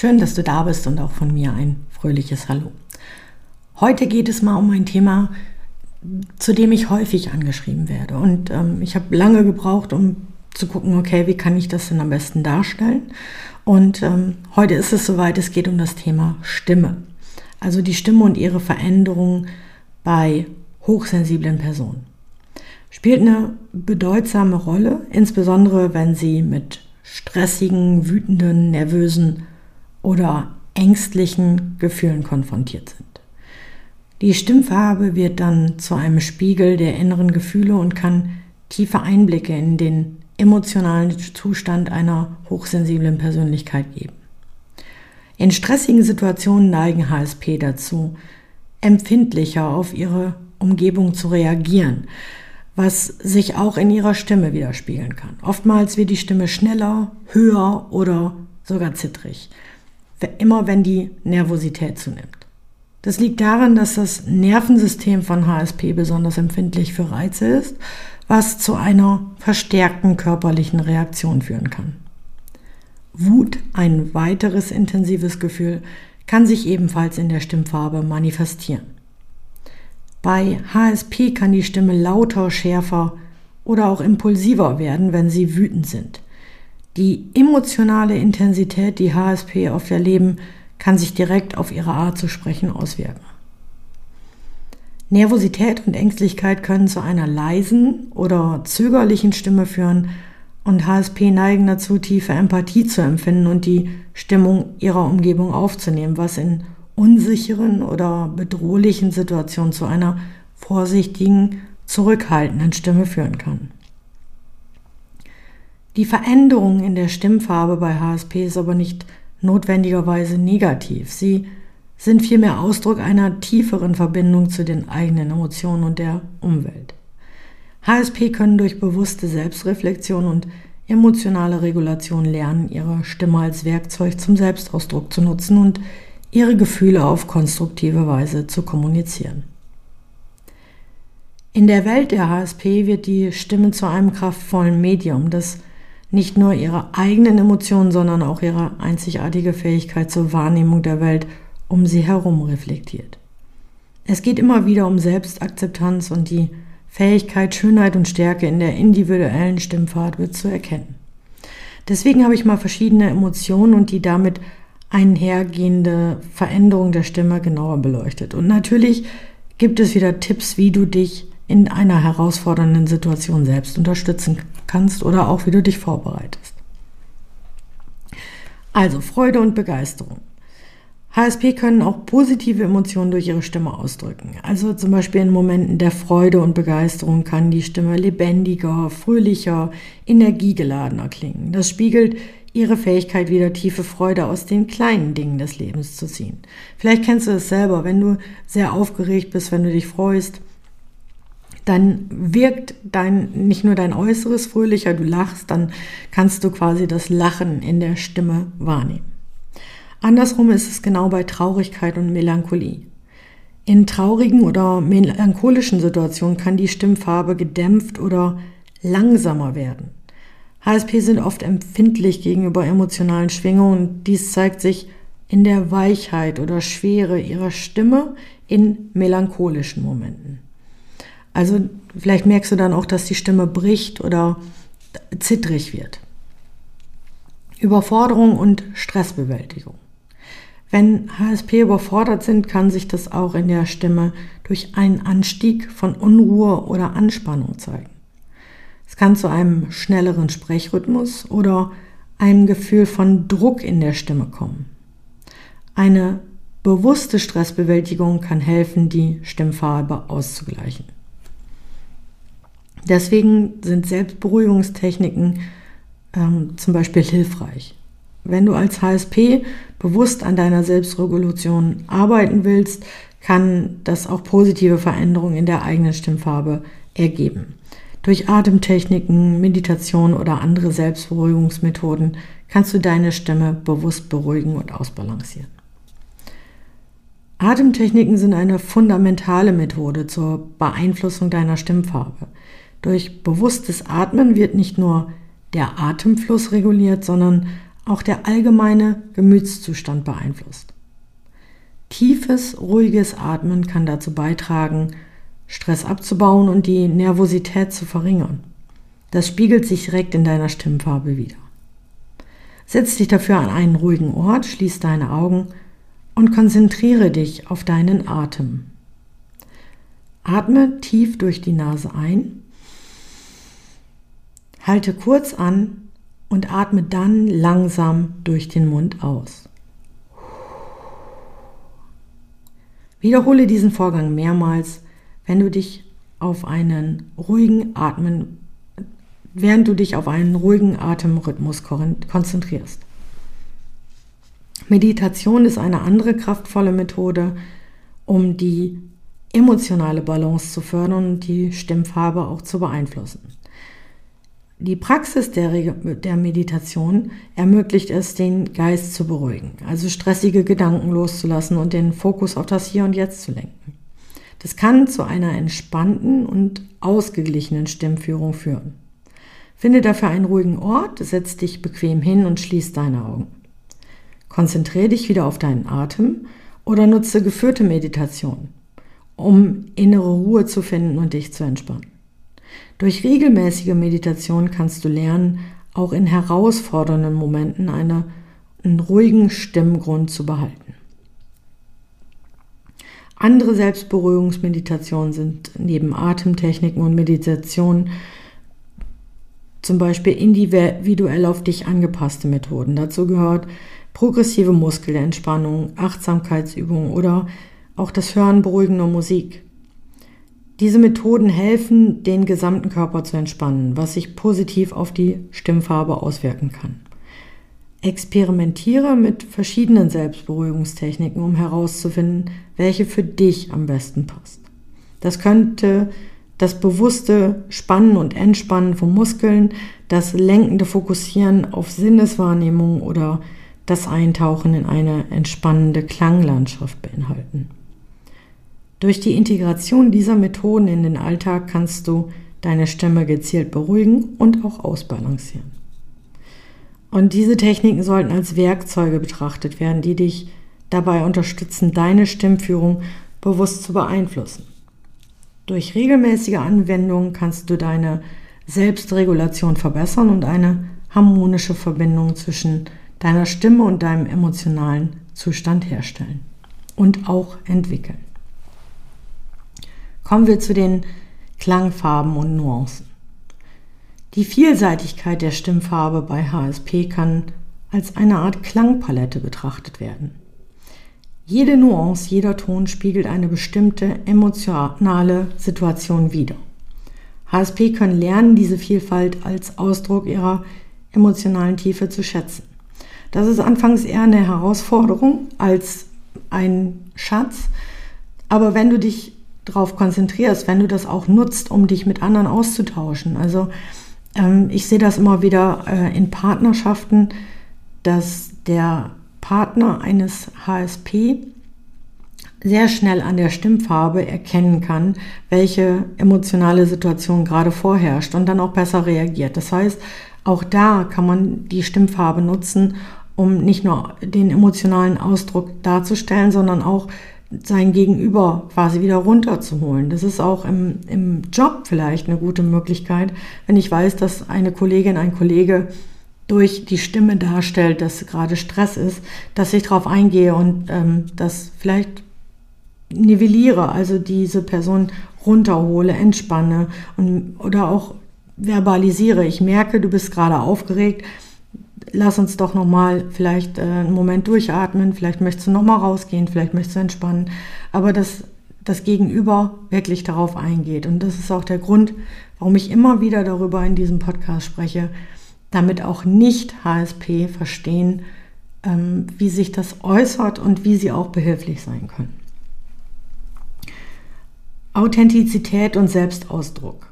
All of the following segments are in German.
Schön, dass du da bist und auch von mir ein fröhliches Hallo. Heute geht es mal um ein Thema, zu dem ich häufig angeschrieben werde. Und ähm, ich habe lange gebraucht, um zu gucken, okay, wie kann ich das denn am besten darstellen? Und ähm, heute ist es soweit, es geht um das Thema Stimme. Also die Stimme und ihre Veränderung bei hochsensiblen Personen. Spielt eine bedeutsame Rolle, insbesondere wenn sie mit stressigen, wütenden, nervösen oder ängstlichen Gefühlen konfrontiert sind. Die Stimmfarbe wird dann zu einem Spiegel der inneren Gefühle und kann tiefe Einblicke in den emotionalen Zustand einer hochsensiblen Persönlichkeit geben. In stressigen Situationen neigen HSP dazu, empfindlicher auf ihre Umgebung zu reagieren, was sich auch in ihrer Stimme widerspiegeln kann. Oftmals wird die Stimme schneller, höher oder sogar zittrig, immer wenn die Nervosität zunimmt. Das liegt daran, dass das Nervensystem von HSP besonders empfindlich für Reize ist, was zu einer verstärkten körperlichen Reaktion führen kann. Wut, ein weiteres intensives Gefühl, kann sich ebenfalls in der Stimmfarbe manifestieren. Bei HSP kann die Stimme lauter, schärfer oder auch impulsiver werden, wenn sie wütend sind. Die emotionale Intensität, die HSP oft erleben, kann sich direkt auf ihre Art zu sprechen auswirken. Nervosität und Ängstlichkeit können zu einer leisen oder zögerlichen Stimme führen und HSP neigen dazu, tiefe Empathie zu empfinden und die Stimmung ihrer Umgebung aufzunehmen, was in unsicheren oder bedrohlichen Situationen zu einer vorsichtigen, zurückhaltenden Stimme führen kann. Die Veränderung in der Stimmfarbe bei HSP ist aber nicht notwendigerweise negativ. Sie sind vielmehr Ausdruck einer tieferen Verbindung zu den eigenen Emotionen und der Umwelt. HSP können durch bewusste Selbstreflexion und emotionale Regulation lernen, ihre Stimme als Werkzeug zum Selbstausdruck zu nutzen und ihre Gefühle auf konstruktive Weise zu kommunizieren. In der Welt der HSP wird die Stimme zu einem kraftvollen Medium, das nicht nur ihre eigenen Emotionen, sondern auch ihre einzigartige Fähigkeit zur Wahrnehmung der Welt um sie herum reflektiert. Es geht immer wieder um Selbstakzeptanz und die Fähigkeit, Schönheit und Stärke in der individuellen Stimmfarbe zu erkennen. Deswegen habe ich mal verschiedene Emotionen und die damit einhergehende Veränderung der Stimme genauer beleuchtet. Und natürlich gibt es wieder Tipps, wie du dich in einer herausfordernden Situation selbst unterstützen kannst oder auch wie du dich vorbereitest. Also Freude und Begeisterung. HSP können auch positive Emotionen durch ihre Stimme ausdrücken. Also zum Beispiel in Momenten der Freude und Begeisterung kann die Stimme lebendiger, fröhlicher, energiegeladener klingen. Das spiegelt ihre Fähigkeit, wieder tiefe Freude aus den kleinen Dingen des Lebens zu ziehen. Vielleicht kennst du es selber, wenn du sehr aufgeregt bist, wenn du dich freust, dann wirkt dein, nicht nur dein Äußeres fröhlicher, du lachst, dann kannst du quasi das Lachen in der Stimme wahrnehmen. Andersrum ist es genau bei Traurigkeit und Melancholie. In traurigen oder melancholischen Situationen kann die Stimmfarbe gedämpft oder langsamer werden. HSP sind oft empfindlich gegenüber emotionalen Schwingungen. Dies zeigt sich in der Weichheit oder Schwere ihrer Stimme in melancholischen Momenten. Also vielleicht merkst du dann auch, dass die Stimme bricht oder zittrig wird. Überforderung und Stressbewältigung. Wenn HSP überfordert sind, kann sich das auch in der Stimme durch einen Anstieg von Unruhe oder Anspannung zeigen. Es kann zu einem schnelleren Sprechrhythmus oder einem Gefühl von Druck in der Stimme kommen. Eine bewusste Stressbewältigung kann helfen, die Stimmfarbe auszugleichen. Deswegen sind Selbstberuhigungstechniken ähm, zum Beispiel hilfreich. Wenn du als HSP bewusst an deiner Selbstregulation arbeiten willst, kann das auch positive Veränderungen in der eigenen Stimmfarbe ergeben. Durch Atemtechniken, Meditation oder andere Selbstberuhigungsmethoden kannst du deine Stimme bewusst beruhigen und ausbalancieren. Atemtechniken sind eine fundamentale Methode zur Beeinflussung deiner Stimmfarbe. Durch bewusstes Atmen wird nicht nur der Atemfluss reguliert, sondern auch der allgemeine Gemütszustand beeinflusst. Tiefes, ruhiges Atmen kann dazu beitragen, Stress abzubauen und die Nervosität zu verringern. Das spiegelt sich direkt in deiner Stimmfarbe wieder. Setz dich dafür an einen ruhigen Ort, schließ deine Augen und konzentriere dich auf deinen Atem. Atme tief durch die Nase ein, halte kurz an und atme dann langsam durch den Mund aus. Wiederhole diesen Vorgang mehrmals, wenn du dich auf einen ruhigen Atmen, während du dich auf einen ruhigen Atemrhythmus konzentrierst. Meditation ist eine andere kraftvolle Methode, um die emotionale Balance zu fördern und die Stimmfarbe auch zu beeinflussen. Die Praxis der, der, Meditation ermöglicht es, den Geist zu beruhigen, also stressige Gedanken loszulassen und den Fokus auf das Hier und Jetzt zu lenken. Das kann zu einer entspannten und ausgeglichenen Stimmführung führen. Finde dafür einen ruhigen Ort, setz dich bequem hin und schließ deine Augen. Konzentriere dich wieder auf deinen Atem oder nutze geführte Meditation, um innere Ruhe zu finden und dich zu entspannen. Durch regelmäßige Meditation kannst du lernen, auch in herausfordernden Momenten eine, einen ruhigen Stimmgrund zu behalten. Andere Selbstberuhigungsmeditationen sind neben Atemtechniken und Meditation zum Beispiel individuell auf dich angepasste Methoden. Dazu gehört progressive Muskelentspannung, Achtsamkeitsübungen oder auch das Hören beruhigender Musik. Diese Methoden helfen, den gesamten Körper zu entspannen, was sich positiv auf die Stimmfarbe auswirken kann. Experimentiere mit verschiedenen Selbstberuhigungstechniken, um herauszufinden, welche für dich am besten passt. Das könnte das bewusste Spannen und Entspannen von Muskeln, das lenkende Fokussieren auf Sinneswahrnehmung oder das Eintauchen in eine entspannende Klanglandschaft beinhalten. Durch die Integration dieser Methoden in den Alltag kannst du deine Stimme gezielt beruhigen und auch ausbalancieren. Und diese Techniken sollten als Werkzeuge betrachtet werden, die dich dabei unterstützen, deine Stimmführung bewusst zu beeinflussen. Durch regelmäßige Anwendung kannst du deine Selbstregulation verbessern und eine harmonische Verbindung zwischen deiner Stimme und deinem emotionalen Zustand herstellen und auch entwickeln. Kommen wir zu den Klangfarben und Nuancen. Die Vielseitigkeit der Stimmfarbe bei HSP kann als eine Art Klangpalette betrachtet werden. Jede Nuance, jeder Ton spiegelt eine bestimmte emotionale Situation wider. HSP können lernen, diese Vielfalt als Ausdruck ihrer emotionalen Tiefe zu schätzen. Das ist anfangs eher eine Herausforderung als ein Schatz, aber wenn du dich darauf konzentrierst, wenn du das auch nutzt, um dich mit anderen auszutauschen. Also ähm, ich sehe das immer wieder äh, in Partnerschaften, dass der Partner eines HSP sehr schnell an der Stimmfarbe erkennen kann, welche emotionale Situation gerade vorherrscht und dann auch besser reagiert. Das heißt, auch da kann man die Stimmfarbe nutzen, um nicht nur den emotionalen Ausdruck darzustellen, sondern auch sein Gegenüber quasi wieder runterzuholen. Das ist auch im, im Job vielleicht eine gute Möglichkeit, wenn ich weiß, dass eine Kollegin, ein Kollege durch die Stimme darstellt, dass gerade Stress ist, dass ich darauf eingehe und ähm, das vielleicht nivelliere, also diese Person runterhole, entspanne und, oder auch verbalisiere. Ich merke, du bist gerade aufgeregt lass uns doch nochmal vielleicht äh, einen Moment durchatmen, vielleicht möchtest du nochmal rausgehen, vielleicht möchtest du entspannen, aber dass das Gegenüber wirklich darauf eingeht. Und das ist auch der Grund, warum ich immer wieder darüber in diesem Podcast spreche, damit auch nicht HSP verstehen, ähm, wie sich das äußert und wie sie auch behilflich sein können. Authentizität und Selbstausdruck.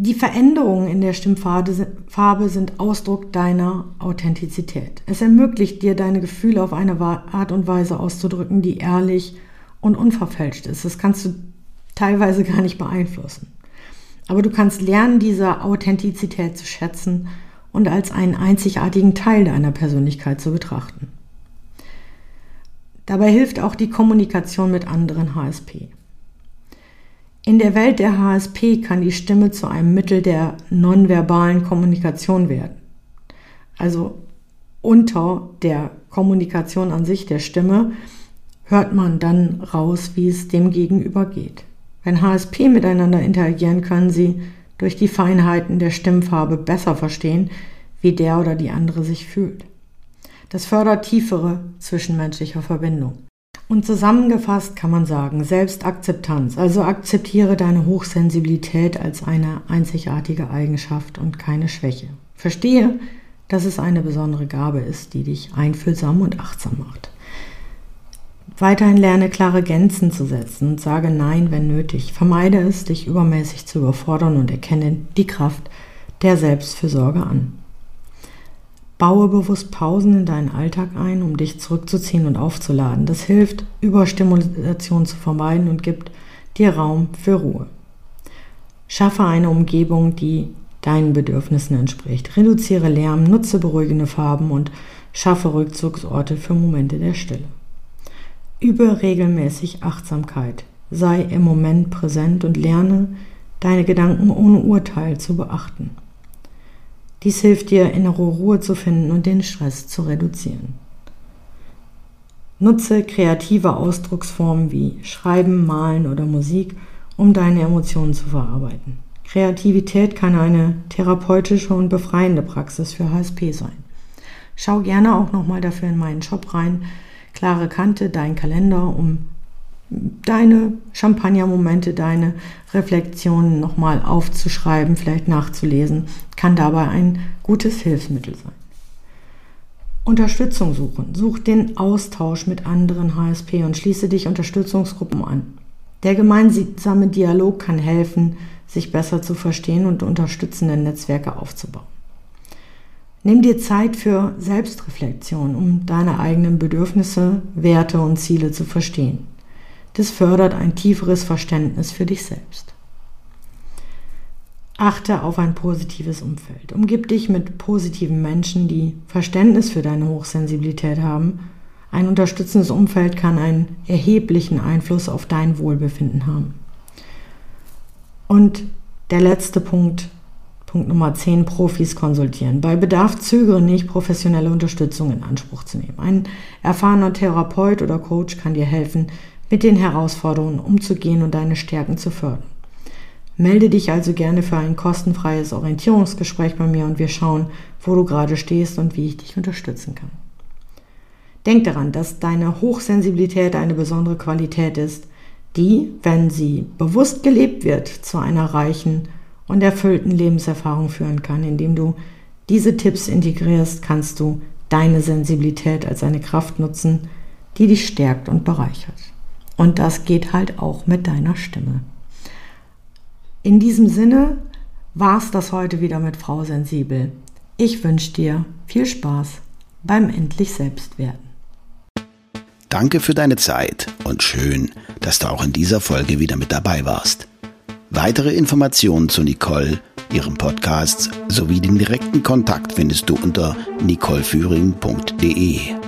Die Veränderungen in der Stimmfarbe sind Ausdruck deiner Authentizität. Es ermöglicht dir, deine Gefühle auf eine Art und Weise auszudrücken, die ehrlich und unverfälscht ist. Das kannst du teilweise gar nicht beeinflussen. Aber du kannst lernen, diese Authentizität zu schätzen und als einen einzigartigen Teil deiner Persönlichkeit zu betrachten. Dabei hilft auch die Kommunikation mit anderen HSP. In der Welt der HSP kann die Stimme zu einem Mittel der nonverbalen Kommunikation werden. Also unter der Kommunikation an sich der Stimme hört man dann raus, wie es dem Gegenüber geht. Wenn HSP miteinander interagieren, können sie durch die Feinheiten der Stimmfarbe besser verstehen, wie der oder die andere sich fühlt. Das fördert tiefere zwischenmenschliche Verbindung. Und zusammengefasst kann man sagen, Selbstakzeptanz, also akzeptiere deine Hochsensibilität als eine einzigartige Eigenschaft und keine Schwäche. Verstehe, dass es eine besondere Gabe ist, die dich einfühlsam und achtsam macht. Weiterhin lerne klare Grenzen zu setzen und sage Nein, wenn nötig. Vermeide es, dich übermäßig zu überfordern und erkenne die Kraft der Selbstfürsorge an. Baue bewusst Pausen in deinen Alltag ein, um dich zurückzuziehen und aufzuladen. Das hilft, Überstimulation zu vermeiden und gibt dir Raum für Ruhe. Schaffe eine Umgebung, die deinen Bedürfnissen entspricht. Reduziere Lärm, nutze beruhigende Farben und schaffe Rückzugsorte für Momente der Stille. Übe regelmäßig Achtsamkeit. Sei im Moment präsent und lerne, deine Gedanken ohne Urteil zu beachten. Dies hilft dir, innere Ruhe zu finden und den Stress zu reduzieren. Nutze kreative Ausdrucksformen wie Schreiben, Malen oder Musik, um deine Emotionen zu verarbeiten. Kreativität kann eine therapeutische und befreiende Praxis für HSP sein. Schau gerne auch nochmal dafür in meinen Shop rein klare Kante, dein Kalender, um deine Champagner-Momente, deine Reflexionen nochmal aufzuschreiben, vielleicht nachzulesen, kann dabei ein gutes Hilfsmittel sein. Unterstützung suchen. Such den Austausch mit anderen HSP und schließe dich Unterstützungsgruppen an. Der gemeinsame Dialog kann helfen, sich besser zu verstehen und unterstützende Netzwerke aufzubauen. Nimm dir Zeit für Selbstreflexion, um deine eigenen Bedürfnisse, Werte und Ziele zu verstehen. Das fördert ein tieferes Verständnis für dich selbst. Achte auf ein positives Umfeld. Umgib dich mit positiven Menschen, die Verständnis für deine Hochsensibilität haben. Ein unterstützendes Umfeld kann einen erheblichen Einfluss auf dein Wohlbefinden haben. Und der letzte Punkt, Punkt Nummer 10, Profis konsultieren. Bei Bedarf zögere nicht, professionelle Unterstützung in Anspruch zu nehmen. Ein erfahrener Therapeut oder Coach kann dir helfen, mit den Herausforderungen umzugehen und deine Stärken zu fördern. Melde dich also gerne für ein kostenfreies Orientierungsgespräch bei mir und wir schauen, wo du gerade stehst und wie ich dich unterstützen kann. Denk daran, dass deine Hochsensibilität eine besondere Qualität ist, die, wenn sie bewusst gelebt wird, zu einer reichen und erfüllten Lebenserfahrung führen kann. Indem du diese Tipps integrierst, kannst du deine Sensibilität als eine Kraft nutzen, die dich stärkt und bereichert. Und das geht halt auch mit deiner Stimme. In diesem Sinne war es das heute wieder mit Frau Sensibel. Ich wünsche dir viel Spaß beim endlich Selbstwerden. Danke für deine Zeit und schön, dass du auch in dieser Folge wieder mit dabei warst. Weitere Informationen zu Nicole, ihrem Podcast sowie den direkten Kontakt findest du unter nicoleführing.de.